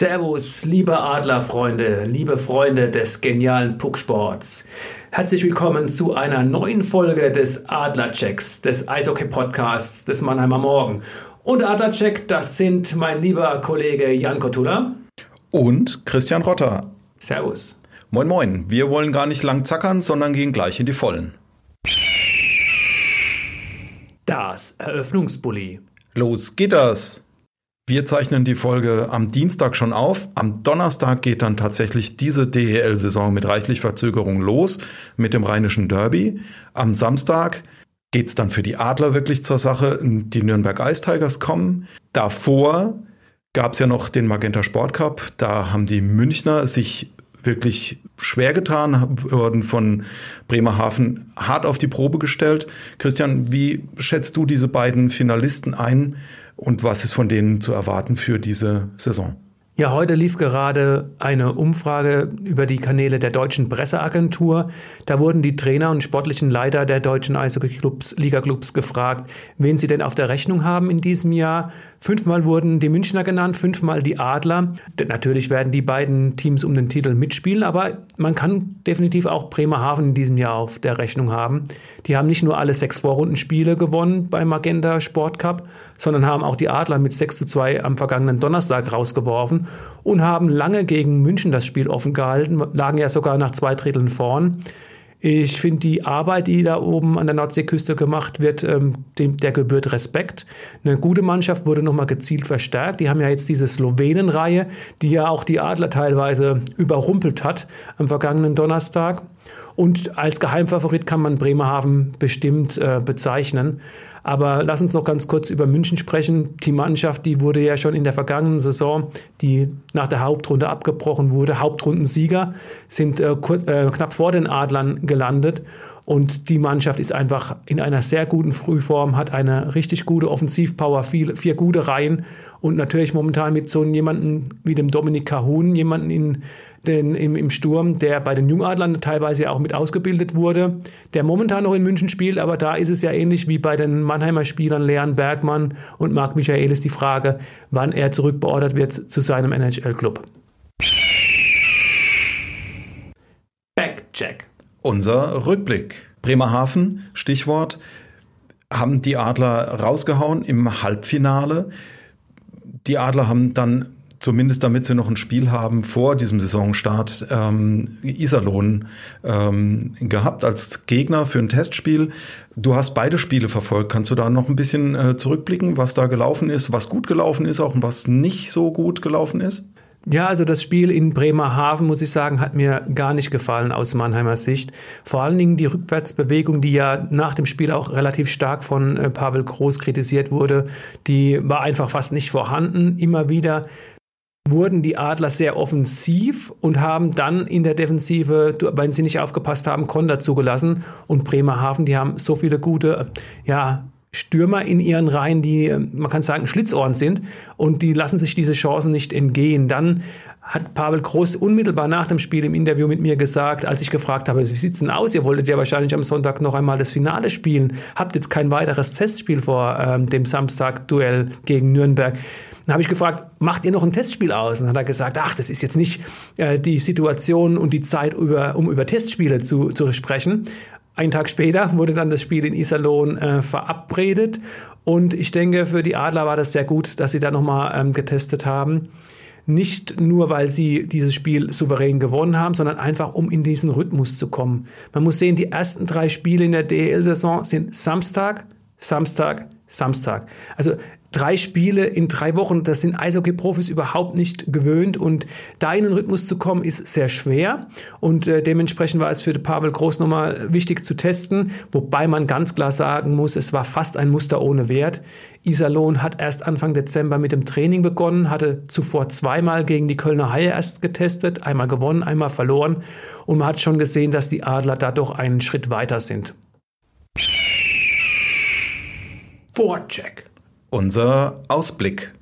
Servus, liebe Adlerfreunde, liebe Freunde des genialen Pucksports. Herzlich willkommen zu einer neuen Folge des Adlerchecks, des Eishockey-Podcasts des Mannheimer Morgen. Und Adlercheck, das sind mein lieber Kollege Jan Kotula. Und Christian Rotter. Servus. Moin, moin. Wir wollen gar nicht lang zackern, sondern gehen gleich in die Vollen. Das Eröffnungsbully. Los geht das! Wir zeichnen die Folge am Dienstag schon auf. Am Donnerstag geht dann tatsächlich diese DEL-Saison mit reichlich Verzögerung los mit dem Rheinischen Derby. Am Samstag geht's dann für die Adler wirklich zur Sache. Die Nürnberg Ice Tigers kommen. Davor gab's ja noch den Magenta Sport Cup. Da haben die Münchner sich wirklich schwer getan, wurden von Bremerhaven hart auf die Probe gestellt. Christian, wie schätzt du diese beiden Finalisten ein? und was ist von denen zu erwarten für diese Saison? Ja, heute lief gerade eine Umfrage über die Kanäle der deutschen Presseagentur. Da wurden die Trainer und sportlichen Leiter der deutschen Eishockey-Clubs, Liga-Clubs gefragt, wen sie denn auf der Rechnung haben in diesem Jahr. Fünfmal wurden die Münchner genannt, fünfmal die Adler. Natürlich werden die beiden Teams um den Titel mitspielen, aber man kann definitiv auch Bremerhaven in diesem Jahr auf der Rechnung haben. Die haben nicht nur alle sechs Vorrundenspiele gewonnen beim Magenta Sport Cup, sondern haben auch die Adler mit 6 zu 2 am vergangenen Donnerstag rausgeworfen und haben lange gegen München das Spiel offen gehalten, lagen ja sogar nach zwei Dritteln vorn. Ich finde die Arbeit, die da oben an der Nordseeküste gemacht wird, ähm, dem, der gebührt Respekt. Eine gute Mannschaft wurde nochmal gezielt verstärkt. Die haben ja jetzt diese Slowenenreihe, die ja auch die Adler teilweise überrumpelt hat am vergangenen Donnerstag. Und als Geheimfavorit kann man Bremerhaven bestimmt äh, bezeichnen. Aber lass uns noch ganz kurz über München sprechen. Die Mannschaft, die wurde ja schon in der vergangenen Saison, die nach der Hauptrunde abgebrochen wurde, Hauptrundensieger, sind äh, äh, knapp vor den Adlern gelandet. Und die Mannschaft ist einfach in einer sehr guten Frühform, hat eine richtig gute Offensivpower, vier, vier gute Reihen und natürlich momentan mit so jemandem wie dem Dominik Cahun, jemanden in den, im, im Sturm, der bei den Jungadlern teilweise auch mit ausgebildet wurde, der momentan noch in München spielt, aber da ist es ja ähnlich wie bei den Mannheimer Spielern Leon Bergmann und Marc Michaelis die Frage, wann er zurückbeordert wird zu seinem NHL-Club. Backcheck. Unser Rückblick. Bremerhaven, Stichwort, haben die Adler rausgehauen im Halbfinale. Die Adler haben dann zumindest damit sie noch ein Spiel haben vor diesem Saisonstart, ähm, Iserlohn ähm, gehabt als Gegner für ein Testspiel. Du hast beide Spiele verfolgt. Kannst du da noch ein bisschen äh, zurückblicken, was da gelaufen ist, was gut gelaufen ist, auch und was nicht so gut gelaufen ist? Ja, also das Spiel in Bremerhaven, muss ich sagen, hat mir gar nicht gefallen aus Mannheimer Sicht. Vor allen Dingen die Rückwärtsbewegung, die ja nach dem Spiel auch relativ stark von äh, Pavel Groß kritisiert wurde, die war einfach fast nicht vorhanden. Immer wieder wurden die Adler sehr offensiv und haben dann in der Defensive, wenn sie nicht aufgepasst haben, Konter zugelassen. Und Bremerhaven, die haben so viele gute, ja, Stürmer in ihren Reihen, die, man kann sagen, Schlitzohren sind und die lassen sich diese Chancen nicht entgehen. Dann hat Pavel Groß unmittelbar nach dem Spiel im Interview mit mir gesagt, als ich gefragt habe, wie sieht es denn aus? Ihr wolltet ja wahrscheinlich am Sonntag noch einmal das Finale spielen. Habt jetzt kein weiteres Testspiel vor ähm, dem Samstag-Duell gegen Nürnberg. Dann habe ich gefragt, macht ihr noch ein Testspiel aus? Und dann hat er gesagt, ach, das ist jetzt nicht äh, die Situation und die Zeit, über, um über Testspiele zu, zu sprechen. Einen Tag später wurde dann das Spiel in Iserlohn äh, verabredet. Und ich denke, für die Adler war das sehr gut, dass sie da nochmal ähm, getestet haben. Nicht nur, weil sie dieses Spiel souverän gewonnen haben, sondern einfach, um in diesen Rhythmus zu kommen. Man muss sehen, die ersten drei Spiele in der DL-Saison sind Samstag, Samstag, Samstag. Also drei Spiele in drei Wochen, das sind Eishockey-Profis überhaupt nicht gewöhnt und da in den Rhythmus zu kommen, ist sehr schwer und äh, dementsprechend war es für Pavel Groß nochmal wichtig zu testen, wobei man ganz klar sagen muss, es war fast ein Muster ohne Wert. Iserlohn hat erst Anfang Dezember mit dem Training begonnen, hatte zuvor zweimal gegen die Kölner Haie erst getestet, einmal gewonnen, einmal verloren und man hat schon gesehen, dass die Adler da doch einen Schritt weiter sind. Vorcheck unser Ausblick.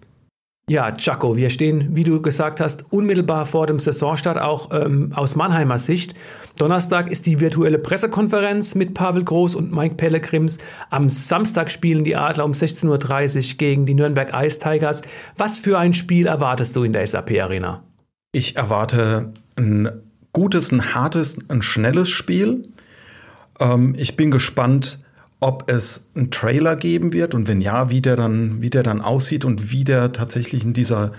Ja, Chaco, wir stehen, wie du gesagt hast, unmittelbar vor dem Saisonstart, auch ähm, aus Mannheimer Sicht. Donnerstag ist die virtuelle Pressekonferenz mit Pavel Groß und Mike Pellegrims. Am Samstag spielen die Adler um 16.30 Uhr gegen die Nürnberg Ice Tigers. Was für ein Spiel erwartest du in der SAP Arena? Ich erwarte ein gutes, ein hartes, ein schnelles Spiel. Ähm, ich bin gespannt, ob es einen Trailer geben wird und wenn ja, wie der dann, wie der dann aussieht und wie der tatsächlich in dieser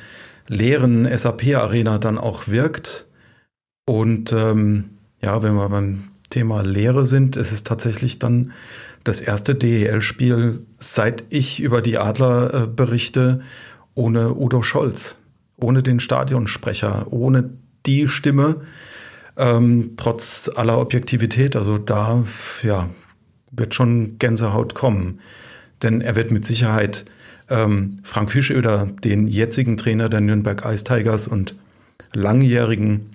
leeren SAP-Arena dann auch wirkt. Und ähm, ja, wenn wir beim Thema Lehre sind, es ist tatsächlich dann das erste DEL-Spiel, seit ich über die Adler äh, berichte, ohne Udo Scholz, ohne den Stadionsprecher, ohne die Stimme, ähm, trotz aller Objektivität. Also da, ja, wird schon Gänsehaut kommen. Denn er wird mit Sicherheit ähm, Frank Fischöder, den jetzigen Trainer der Nürnberg Ice Tigers und langjährigen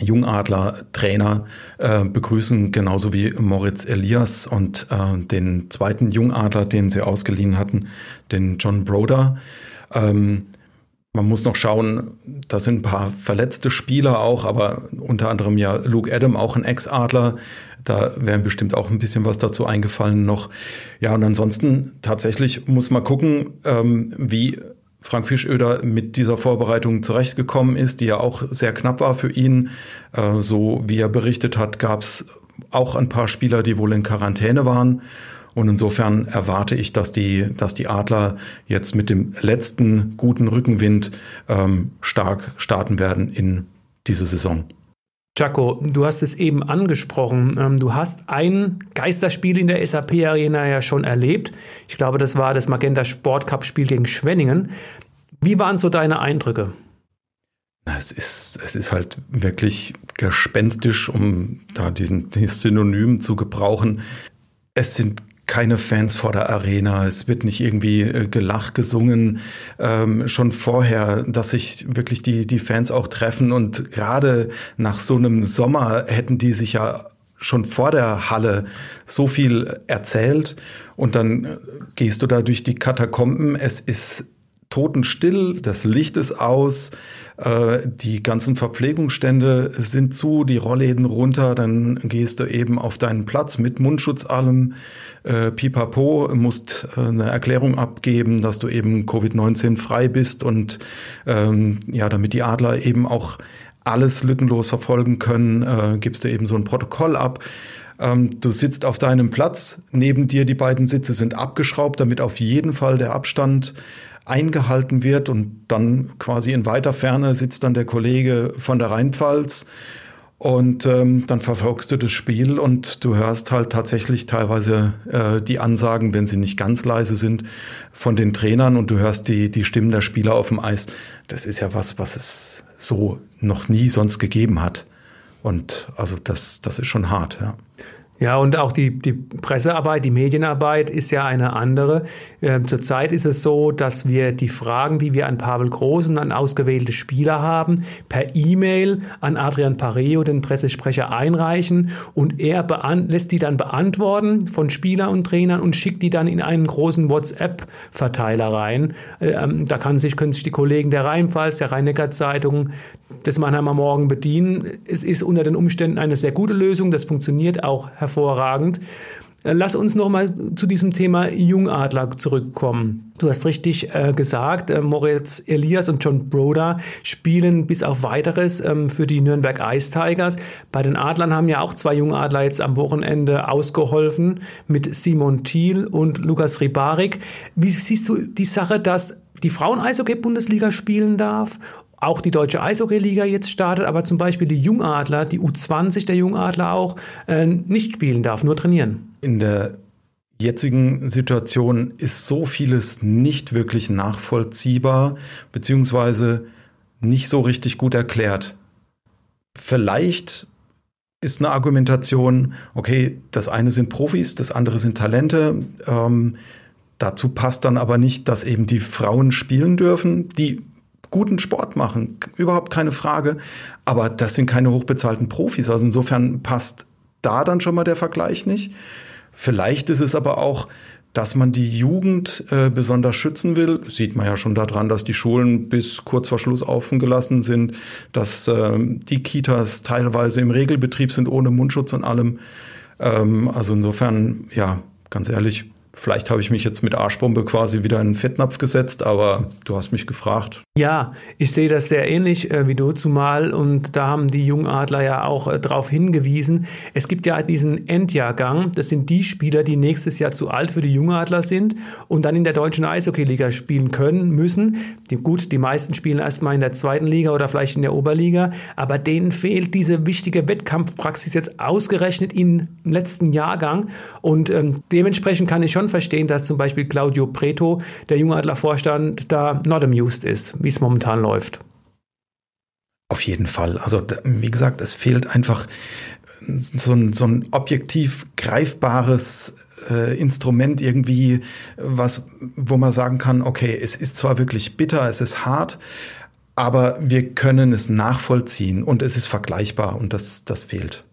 Jungadler-Trainer äh, begrüßen, genauso wie Moritz Elias und äh, den zweiten Jungadler, den sie ausgeliehen hatten, den John Broder. Ähm, man muss noch schauen, da sind ein paar verletzte Spieler auch, aber unter anderem ja Luke Adam, auch ein Ex-Adler, da wäre bestimmt auch ein bisschen was dazu eingefallen noch. Ja, und ansonsten tatsächlich muss man gucken, ähm, wie Frank Fischöder mit dieser Vorbereitung zurechtgekommen ist, die ja auch sehr knapp war für ihn. Äh, so wie er berichtet hat, gab es auch ein paar Spieler, die wohl in Quarantäne waren. Und insofern erwarte ich, dass die, dass die Adler jetzt mit dem letzten guten Rückenwind ähm, stark starten werden in diese Saison. Jaco, du hast es eben angesprochen. Ähm, du hast ein Geisterspiel in der SAP Arena ja schon erlebt. Ich glaube, das war das Magenta Sport Cup Spiel gegen Schwenningen. Wie waren so deine Eindrücke? Es ist, es ist halt wirklich gespenstisch, um da diesen, diesen Synonym zu gebrauchen. Es sind keine Fans vor der Arena, es wird nicht irgendwie äh, gelacht, gesungen, ähm, schon vorher, dass sich wirklich die, die Fans auch treffen. Und gerade nach so einem Sommer hätten die sich ja schon vor der Halle so viel erzählt. Und dann äh, gehst du da durch die Katakomben, es ist totenstill, das Licht ist aus, äh, die ganzen Verpflegungsstände sind zu, die Rollläden runter, dann gehst du eben auf deinen Platz mit Mundschutz allem, äh, pipapo, musst äh, eine Erklärung abgeben, dass du eben Covid-19 frei bist und ähm, ja, damit die Adler eben auch alles lückenlos verfolgen können, äh, gibst du eben so ein Protokoll ab. Ähm, du sitzt auf deinem Platz, neben dir die beiden Sitze sind abgeschraubt, damit auf jeden Fall der Abstand eingehalten wird und dann quasi in weiter Ferne sitzt dann der Kollege von der Rheinpfalz und ähm, dann verfolgst du das Spiel und du hörst halt tatsächlich teilweise äh, die Ansagen, wenn sie nicht ganz leise sind, von den Trainern und du hörst die, die Stimmen der Spieler auf dem Eis. Das ist ja was, was es so noch nie sonst gegeben hat. Und also das, das ist schon hart, ja. Ja, und auch die, die Pressearbeit, die Medienarbeit ist ja eine andere. Ähm, zurzeit ist es so, dass wir die Fragen, die wir an Pavel Groß und an ausgewählte Spieler haben, per E-Mail an Adrian Pareo, den Pressesprecher, einreichen und er lässt die dann beantworten von Spieler und Trainern und schickt die dann in einen großen WhatsApp-Verteiler rein. Ähm, da kann sich, können sich die Kollegen der Rheinpfalz, der Rhein-Neckar-Zeitung, des Mannheimer Morgen bedienen. Es ist unter den Umständen eine sehr gute Lösung. Das funktioniert auch hervorragend. Äh, lass uns noch mal zu diesem Thema Jungadler zurückkommen. Du hast richtig äh, gesagt, äh, Moritz Elias und John Broder spielen bis auf weiteres ähm, für die Nürnberg Ice Tigers. Bei den Adlern haben ja auch zwei Jungadler jetzt am Wochenende ausgeholfen mit Simon Thiel und Lukas Ribarik. Wie siehst du die Sache, dass die Frauen-Eishockey-Bundesliga spielen darf auch die deutsche Eishockey-Liga jetzt startet, aber zum Beispiel die Jungadler, die U20 der Jungadler auch, äh, nicht spielen darf, nur trainieren. In der jetzigen Situation ist so vieles nicht wirklich nachvollziehbar, beziehungsweise nicht so richtig gut erklärt. Vielleicht ist eine Argumentation, okay, das eine sind Profis, das andere sind Talente. Ähm, dazu passt dann aber nicht, dass eben die Frauen spielen dürfen, die guten Sport machen, überhaupt keine Frage. Aber das sind keine hochbezahlten Profis. Also insofern passt da dann schon mal der Vergleich nicht. Vielleicht ist es aber auch, dass man die Jugend äh, besonders schützen will, sieht man ja schon daran, dass die Schulen bis kurz vor Schluss offen gelassen sind, dass äh, die Kitas teilweise im Regelbetrieb sind ohne Mundschutz und allem. Ähm, also insofern, ja, ganz ehrlich, Vielleicht habe ich mich jetzt mit Arschbombe quasi wieder in den Fettnapf gesetzt, aber du hast mich gefragt. Ja, ich sehe das sehr ähnlich äh, wie du, zumal, und da haben die Jungadler ja auch äh, darauf hingewiesen, es gibt ja diesen Endjahrgang, das sind die Spieler, die nächstes Jahr zu alt für die Jungadler sind und dann in der deutschen Eishockeyliga spielen können, müssen. Die, gut, die meisten spielen erstmal in der zweiten Liga oder vielleicht in der Oberliga, aber denen fehlt diese wichtige Wettkampfpraxis jetzt ausgerechnet im letzten Jahrgang. Und ähm, dementsprechend kann ich schon verstehen, dass zum Beispiel Claudio Preto, der Jungadler-Vorstand, da not amused ist, wie es momentan läuft. Auf jeden Fall. Also, wie gesagt, es fehlt einfach so ein, so ein objektiv greifbares äh, Instrument irgendwie, was, wo man sagen kann, okay, es ist zwar wirklich bitter, es ist hart, aber wir können es nachvollziehen und es ist vergleichbar und das, das fehlt.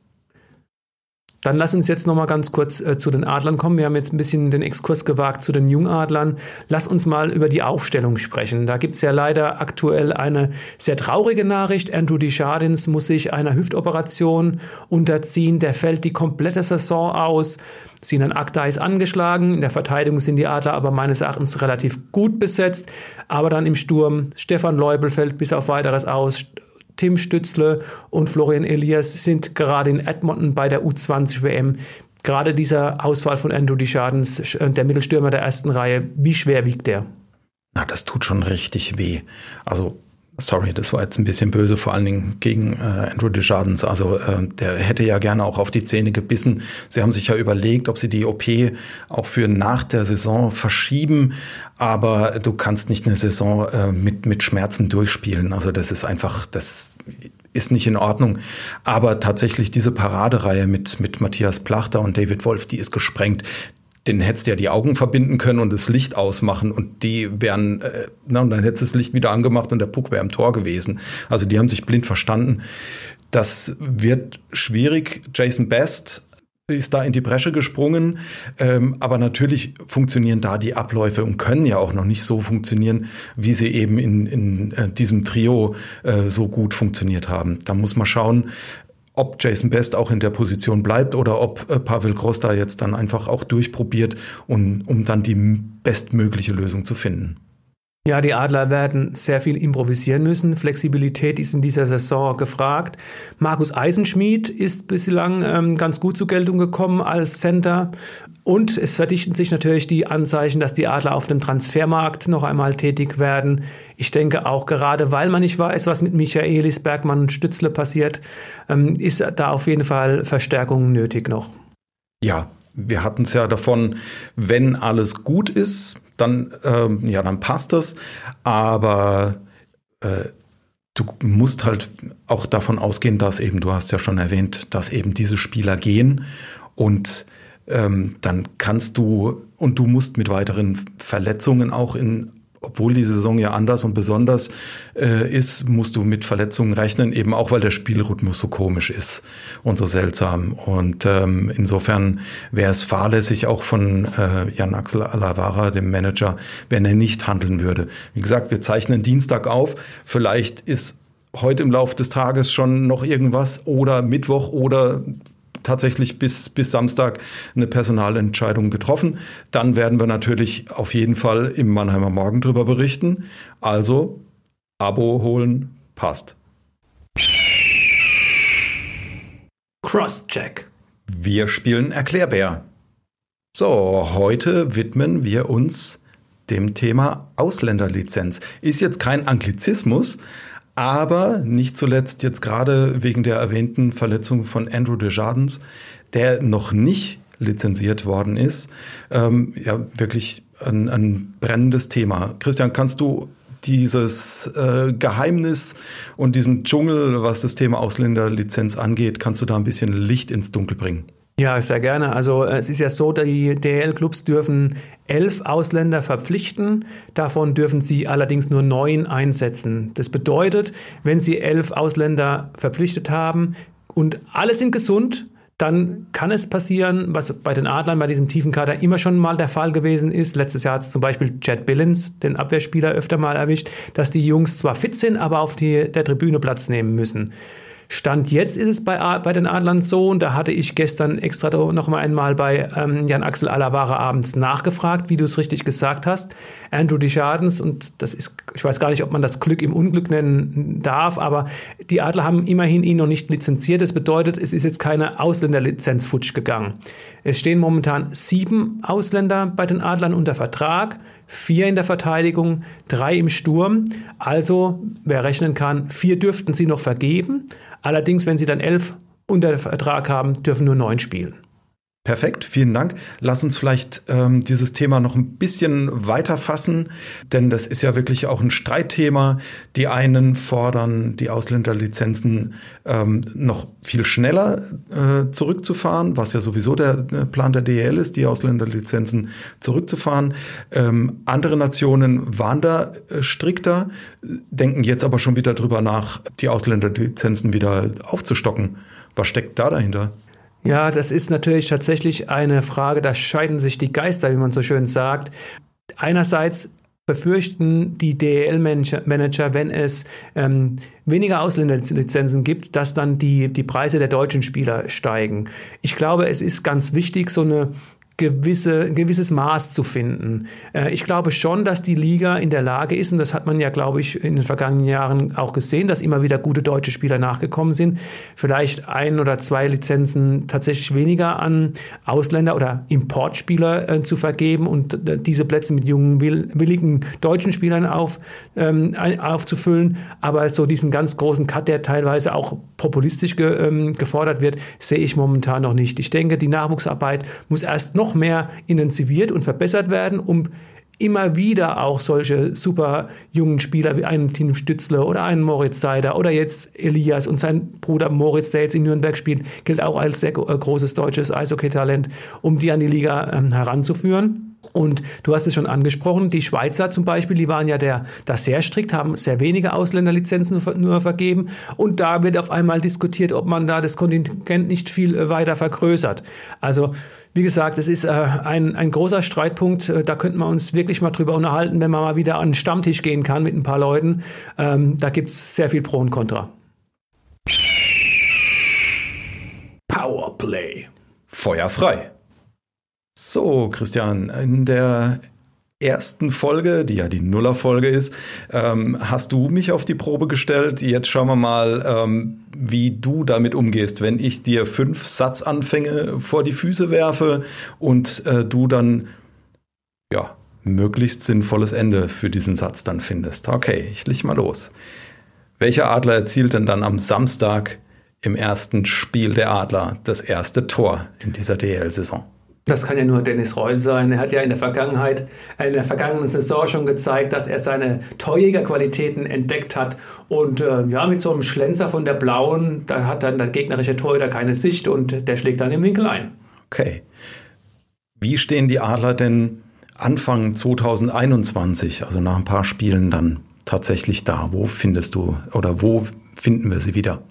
Dann lass uns jetzt noch mal ganz kurz äh, zu den Adlern kommen. Wir haben jetzt ein bisschen den Exkurs gewagt zu den Jungadlern. Lass uns mal über die Aufstellung sprechen. Da gibt es ja leider aktuell eine sehr traurige Nachricht. Andrew Deschardins muss sich einer Hüftoperation unterziehen. Der fällt die komplette Saison aus. Sinan Akta ist angeschlagen. In der Verteidigung sind die Adler aber meines Erachtens relativ gut besetzt. Aber dann im Sturm Stefan Leubel fällt bis auf weiteres aus. Tim Stützle und Florian Elias sind gerade in Edmonton bei der U20 WM. Gerade dieser Ausfall von Andrew Deschardens, äh, der Mittelstürmer der ersten Reihe, wie schwer wiegt der? Na, das tut schon richtig weh. Also Sorry, das war jetzt ein bisschen böse, vor allen Dingen gegen äh, Andrew Desjardins. Also äh, der hätte ja gerne auch auf die Zähne gebissen. Sie haben sich ja überlegt, ob sie die OP auch für nach der Saison verschieben. Aber du kannst nicht eine Saison äh, mit, mit Schmerzen durchspielen. Also das ist einfach, das ist nicht in Ordnung. Aber tatsächlich diese Paradereihe mit, mit Matthias Plachter und David Wolf, die ist gesprengt den hättest du ja die Augen verbinden können und das Licht ausmachen und die wären, äh, na, und dann hättest du das Licht wieder angemacht und der Puck wäre im Tor gewesen. Also die haben sich blind verstanden. Das wird schwierig. Jason Best ist da in die Bresche gesprungen, ähm, aber natürlich funktionieren da die Abläufe und können ja auch noch nicht so funktionieren, wie sie eben in, in äh, diesem Trio äh, so gut funktioniert haben. Da muss man schauen, ob Jason Best auch in der Position bleibt oder ob äh, Pavel Gross da jetzt dann einfach auch durchprobiert, und, um dann die bestmögliche Lösung zu finden. Ja, die Adler werden sehr viel improvisieren müssen. Flexibilität ist in dieser Saison gefragt. Markus Eisenschmied ist bislang ähm, ganz gut zur Geltung gekommen als Center. Und es verdichten sich natürlich die Anzeichen, dass die Adler auf dem Transfermarkt noch einmal tätig werden. Ich denke auch gerade, weil man nicht weiß, was mit Michaelis, Bergmann und Stützle passiert, ähm, ist da auf jeden Fall Verstärkung nötig noch. Ja, wir hatten es ja davon, wenn alles gut ist, dann, ähm, ja, dann passt das. Aber äh, du musst halt auch davon ausgehen, dass eben, du hast ja schon erwähnt, dass eben diese Spieler gehen und ähm, dann kannst du und du musst mit weiteren Verletzungen auch in obwohl die Saison ja anders und besonders äh, ist, musst du mit Verletzungen rechnen, eben auch weil der Spielrhythmus so komisch ist und so seltsam. Und ähm, insofern wäre es fahrlässig auch von äh, Jan Axel Alavara, dem Manager, wenn er nicht handeln würde. Wie gesagt, wir zeichnen Dienstag auf. Vielleicht ist heute im Laufe des Tages schon noch irgendwas oder Mittwoch oder tatsächlich bis, bis Samstag eine Personalentscheidung getroffen. Dann werden wir natürlich auf jeden Fall im Mannheimer Morgen drüber berichten. Also Abo holen, passt. Crosscheck. Wir spielen Erklärbär. So, heute widmen wir uns dem Thema Ausländerlizenz. Ist jetzt kein Anglizismus, aber nicht zuletzt jetzt gerade wegen der erwähnten Verletzung von Andrew Desjardins, der noch nicht lizenziert worden ist. Ähm, ja, wirklich ein, ein brennendes Thema. Christian, kannst du dieses äh, Geheimnis und diesen Dschungel, was das Thema Ausländerlizenz angeht, kannst du da ein bisschen Licht ins Dunkel bringen? Ja, sehr gerne. Also es ist ja so, die DL-Clubs dürfen elf Ausländer verpflichten. Davon dürfen sie allerdings nur neun einsetzen. Das bedeutet, wenn sie elf Ausländer verpflichtet haben und alle sind gesund, dann kann es passieren, was bei den Adlern bei diesem tiefen Kader immer schon mal der Fall gewesen ist. Letztes Jahr hat es zum Beispiel Chad Billins, den Abwehrspieler, öfter mal erwischt, dass die Jungs zwar fit sind, aber auf die, der Tribüne Platz nehmen müssen. Stand jetzt ist es bei, bei den Adlern so, und da hatte ich gestern extra noch mal einmal bei ähm, Jan-Axel Alavara abends nachgefragt, wie du es richtig gesagt hast. Andrew Deschardens, und das ist, ich weiß gar nicht, ob man das Glück im Unglück nennen darf, aber die Adler haben immerhin ihn noch nicht lizenziert. Das bedeutet, es ist jetzt keine Ausländerlizenz futsch gegangen. Es stehen momentan sieben Ausländer bei den Adlern unter Vertrag, vier in der Verteidigung, drei im Sturm. Also, wer rechnen kann, vier dürften sie noch vergeben. Allerdings, wenn sie dann elf unter Vertrag haben, dürfen nur neun spielen. Perfekt, vielen Dank. Lass uns vielleicht ähm, dieses Thema noch ein bisschen weiter fassen, denn das ist ja wirklich auch ein Streitthema. Die einen fordern, die Ausländerlizenzen ähm, noch viel schneller äh, zurückzufahren, was ja sowieso der äh, Plan der DL ist, die Ausländerlizenzen zurückzufahren. Ähm, andere Nationen waren da äh, strikter, denken jetzt aber schon wieder drüber nach, die Ausländerlizenzen wieder aufzustocken. Was steckt da dahinter? Ja, das ist natürlich tatsächlich eine Frage, da scheiden sich die Geister, wie man so schön sagt. Einerseits befürchten die DEL-Manager, wenn es ähm, weniger Ausländerlizenzen gibt, dass dann die, die Preise der deutschen Spieler steigen. Ich glaube, es ist ganz wichtig, so eine gewisse, ein gewisses Maß zu finden. Äh, ich glaube schon, dass die Liga in der Lage ist, und das hat man ja, glaube ich, in den vergangenen Jahren auch gesehen, dass immer wieder gute deutsche Spieler nachgekommen sind, vielleicht ein oder zwei Lizenzen tatsächlich weniger an Ausländer oder Importspieler äh, zu vergeben und äh, diese Plätze mit jungen, willigen deutschen Spielern auf, ähm, aufzufüllen. Aber so diesen ganz großen Cut, der teilweise auch populistisch ähm, gefordert wird, sehe ich momentan noch nicht. Ich denke, die Nachwuchsarbeit muss erst noch noch mehr intensiviert und verbessert werden, um immer wieder auch solche super jungen Spieler wie einen Tim Stützle oder einen Moritz Seider oder jetzt Elias und sein Bruder Moritz, der jetzt in Nürnberg spielt, gilt auch als sehr äh, großes deutsches Eishockey-Talent, um die an die Liga ähm, heranzuführen. Und du hast es schon angesprochen, die Schweizer zum Beispiel, die waren ja der, da sehr strikt, haben sehr wenige Ausländerlizenzen nur vergeben. Und da wird auf einmal diskutiert, ob man da das Kontingent nicht viel äh, weiter vergrößert. Also, wie gesagt, es ist äh, ein, ein großer Streitpunkt. Äh, da könnten wir uns wirklich mal drüber unterhalten, wenn man mal wieder an den Stammtisch gehen kann mit ein paar Leuten. Ähm, da gibt es sehr viel Pro und Contra. Powerplay. Feuer frei. So, Christian, in der ersten Folge, die ja die Nuller-Folge ist, ähm, hast du mich auf die Probe gestellt. Jetzt schauen wir mal, ähm, wie du damit umgehst, wenn ich dir fünf Satzanfänge vor die Füße werfe und äh, du dann, ja, möglichst sinnvolles Ende für diesen Satz dann findest. Okay, ich leg mal los. Welcher Adler erzielt denn dann am Samstag im ersten Spiel der Adler das erste Tor in dieser DL-Saison? Das kann ja nur Dennis Reul sein. Er hat ja in der Vergangenheit, in der vergangenen Saison schon gezeigt, dass er seine Torjägerqualitäten entdeckt hat. Und äh, ja, mit so einem Schlenzer von der Blauen, da hat dann der gegnerische Torhüter keine Sicht und der schlägt dann im Winkel ein. Okay. Wie stehen die Adler denn Anfang 2021, also nach ein paar Spielen dann tatsächlich da? Wo findest du oder wo finden wir sie wieder?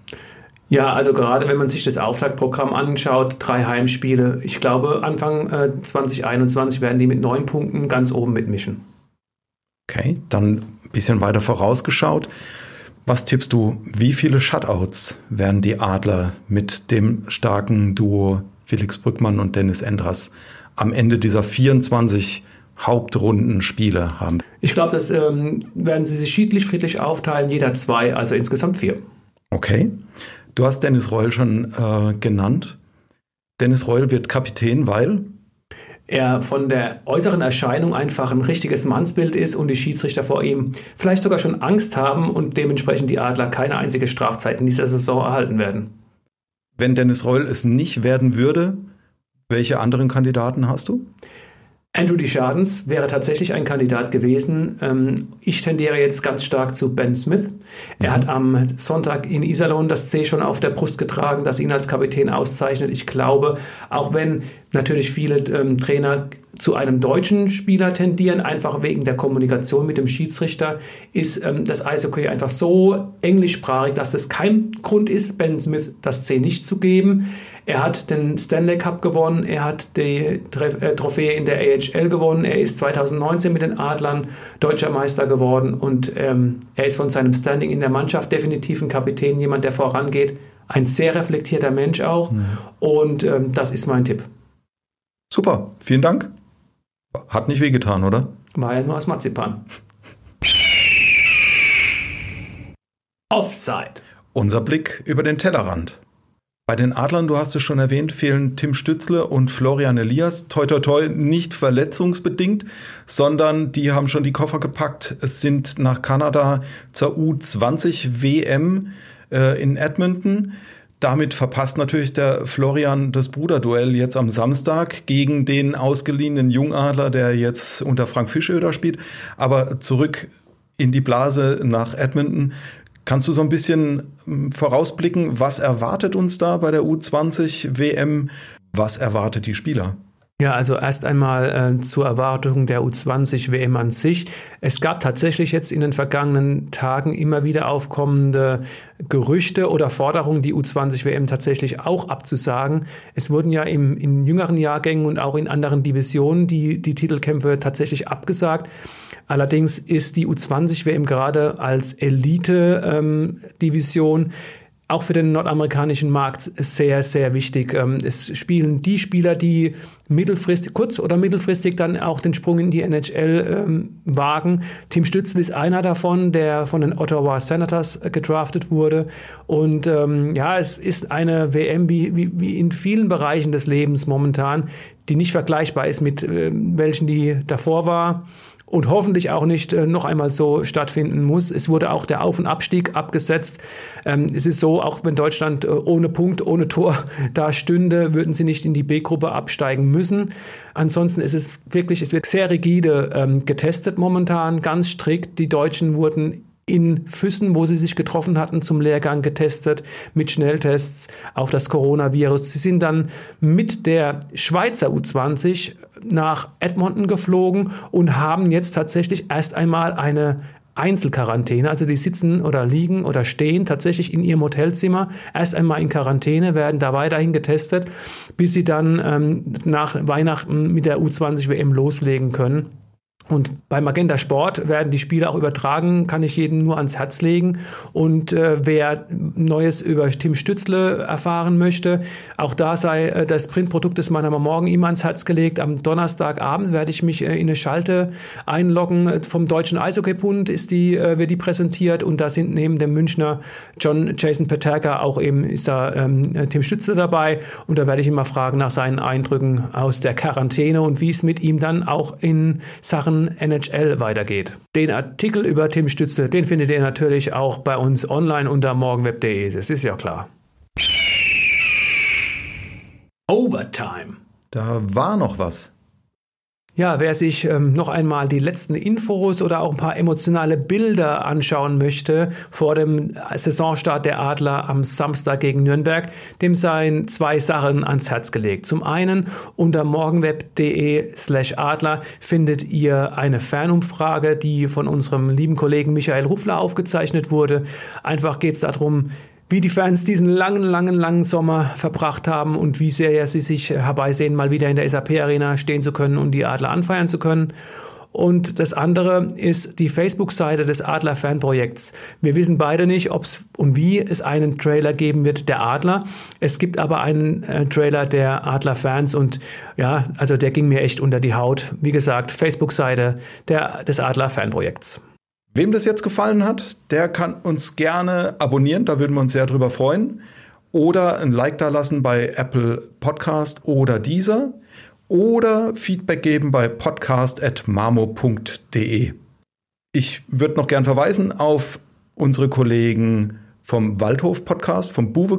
Ja, also gerade wenn man sich das Auftaktprogramm anschaut, drei Heimspiele, ich glaube Anfang äh, 2021 werden die mit neun Punkten ganz oben mitmischen. Okay, dann ein bisschen weiter vorausgeschaut. Was tippst du, wie viele Shutouts werden die Adler mit dem starken Duo Felix Brückmann und Dennis Endras am Ende dieser 24 Hauptrundenspiele haben? Ich glaube, das ähm, werden sie sich schiedlich friedlich aufteilen, jeder zwei, also insgesamt vier. Okay. Du hast Dennis Reul schon äh, genannt. Dennis Reul wird Kapitän, weil er von der äußeren Erscheinung einfach ein richtiges Mannsbild ist und die Schiedsrichter vor ihm vielleicht sogar schon Angst haben und dementsprechend die Adler keine einzige Strafzeit in dieser Saison erhalten werden. Wenn Dennis Reul es nicht werden würde, Welche anderen Kandidaten hast du? Andrew Deschardens wäre tatsächlich ein Kandidat gewesen. Ähm, ich tendiere jetzt ganz stark zu Ben Smith. Er hat am Sonntag in Iserlohn das C schon auf der Brust getragen, das ihn als Kapitän auszeichnet. Ich glaube, auch wenn natürlich viele ähm, Trainer zu einem deutschen Spieler tendieren, einfach wegen der Kommunikation mit dem Schiedsrichter, ist ähm, das Eishockey einfach so englischsprachig, dass das kein Grund ist, Ben Smith das C nicht zu geben. Er hat den Stanley Cup gewonnen, er hat die äh, Trophäe in der AHL gewonnen, er ist 2019 mit den Adlern deutscher Meister geworden und ähm, er ist von seinem Standing in der Mannschaft definitiv ein Kapitän, jemand, der vorangeht, ein sehr reflektierter Mensch auch mhm. und ähm, das ist mein Tipp. Super, vielen Dank. Hat nicht wehgetan, oder? War ja nur aus Marzipan. Offside. Unser Blick über den Tellerrand. Bei den Adlern, du hast es schon erwähnt, fehlen Tim Stützle und Florian Elias. Toi, toi, toi, nicht verletzungsbedingt, sondern die haben schon die Koffer gepackt. Es sind nach Kanada zur U20 WM äh, in Edmonton. Damit verpasst natürlich der Florian das Bruderduell jetzt am Samstag gegen den ausgeliehenen Jungadler, der jetzt unter Frank Fischöder spielt. Aber zurück in die Blase nach Edmonton. Kannst du so ein bisschen hm, vorausblicken, was erwartet uns da bei der U20 WM? Was erwartet die Spieler? Ja, also erst einmal äh, zur Erwartung der U20 WM an sich. Es gab tatsächlich jetzt in den vergangenen Tagen immer wieder aufkommende Gerüchte oder Forderungen, die U20 WM tatsächlich auch abzusagen. Es wurden ja im, in jüngeren Jahrgängen und auch in anderen Divisionen die, die Titelkämpfe tatsächlich abgesagt. Allerdings ist die U20 WM gerade als Elite-Division ähm, auch für den nordamerikanischen Markt sehr, sehr wichtig. Ähm, es spielen die Spieler, die mittelfristig, kurz- oder mittelfristig dann auch den Sprung in die NHL ähm, wagen. Tim Stützl ist einer davon, der von den Ottawa Senators gedraftet wurde. Und ähm, ja, es ist eine WM wie, wie, wie, in vielen Bereichen des Lebens momentan, die nicht vergleichbar ist mit äh, welchen die davor war und hoffentlich auch nicht äh, noch einmal so stattfinden muss. Es wurde auch der Auf- und Abstieg abgesetzt. Ähm, es ist so, auch wenn Deutschland äh, ohne Punkt, ohne Tor da stünde, würden sie nicht in die B-Gruppe absteigen müssen. Ansonsten ist es wirklich, es wird sehr rigide ähm, getestet momentan, ganz strikt. Die Deutschen wurden in Füssen, wo sie sich getroffen hatten, zum Lehrgang getestet mit Schnelltests auf das Coronavirus. Sie sind dann mit der Schweizer U20 nach Edmonton geflogen und haben jetzt tatsächlich erst einmal eine Einzelquarantäne. Also die sitzen oder liegen oder stehen tatsächlich in ihrem Hotelzimmer erst einmal in Quarantäne, werden da weiterhin getestet, bis sie dann ähm, nach Weihnachten mit der U20 WM loslegen können. Und bei Magenta Sport werden die Spiele auch übertragen, kann ich jedem nur ans Herz legen. Und äh, wer Neues über Tim Stützle erfahren möchte, auch da sei äh, das Printprodukt des Mannheimer Morgen ihm ans Herz gelegt. Am Donnerstagabend werde ich mich äh, in eine Schalte einloggen. Vom Deutschen Eishockeybund ist die, äh, wird die präsentiert und da sind neben dem Münchner John Jason Peterka auch eben ist da ähm, Tim Stützle dabei. Und da werde ich ihn mal fragen nach seinen Eindrücken aus der Quarantäne und wie es mit ihm dann auch in Sachen Jahren NHL weitergeht. Den Artikel über Tim Stützle, den findet ihr natürlich auch bei uns online unter morgenweb.de. Das ist ja klar. Overtime. Da war noch was. Ja, wer sich ähm, noch einmal die letzten Infos oder auch ein paar emotionale Bilder anschauen möchte vor dem Saisonstart der Adler am Samstag gegen Nürnberg, dem seien zwei Sachen ans Herz gelegt. Zum einen unter morgenweb.de slash Adler findet ihr eine Fernumfrage, die von unserem lieben Kollegen Michael Ruffler aufgezeichnet wurde. Einfach geht es darum, wie die Fans diesen langen, langen, langen Sommer verbracht haben und wie sehr sie sich herbeisehen, mal wieder in der SAP-Arena stehen zu können und die Adler anfeiern zu können. Und das andere ist die Facebook-Seite des Adler-Fanprojekts. Wir wissen beide nicht, ob es und wie es einen Trailer geben wird der Adler. Es gibt aber einen äh, Trailer der Adler-Fans und ja, also der ging mir echt unter die Haut. Wie gesagt, Facebook-Seite des Adler-Fanprojekts. Wem das jetzt gefallen hat, der kann uns gerne abonnieren, da würden wir uns sehr drüber freuen. Oder ein Like da lassen bei Apple Podcast oder dieser. Oder Feedback geben bei podcast.marmo.de. Ich würde noch gern verweisen auf unsere Kollegen vom Waldhof Podcast, vom Buwe.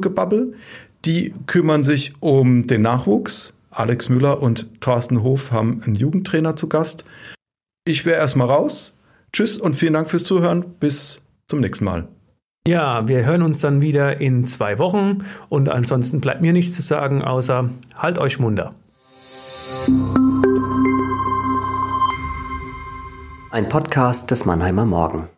Die kümmern sich um den Nachwuchs Alex Müller und Thorsten Hof haben einen Jugendtrainer zu Gast. Ich wäre erstmal raus. Tschüss und vielen Dank fürs Zuhören. Bis zum nächsten Mal. Ja, wir hören uns dann wieder in zwei Wochen und ansonsten bleibt mir nichts zu sagen, außer halt euch munter. Ein Podcast des Mannheimer Morgen.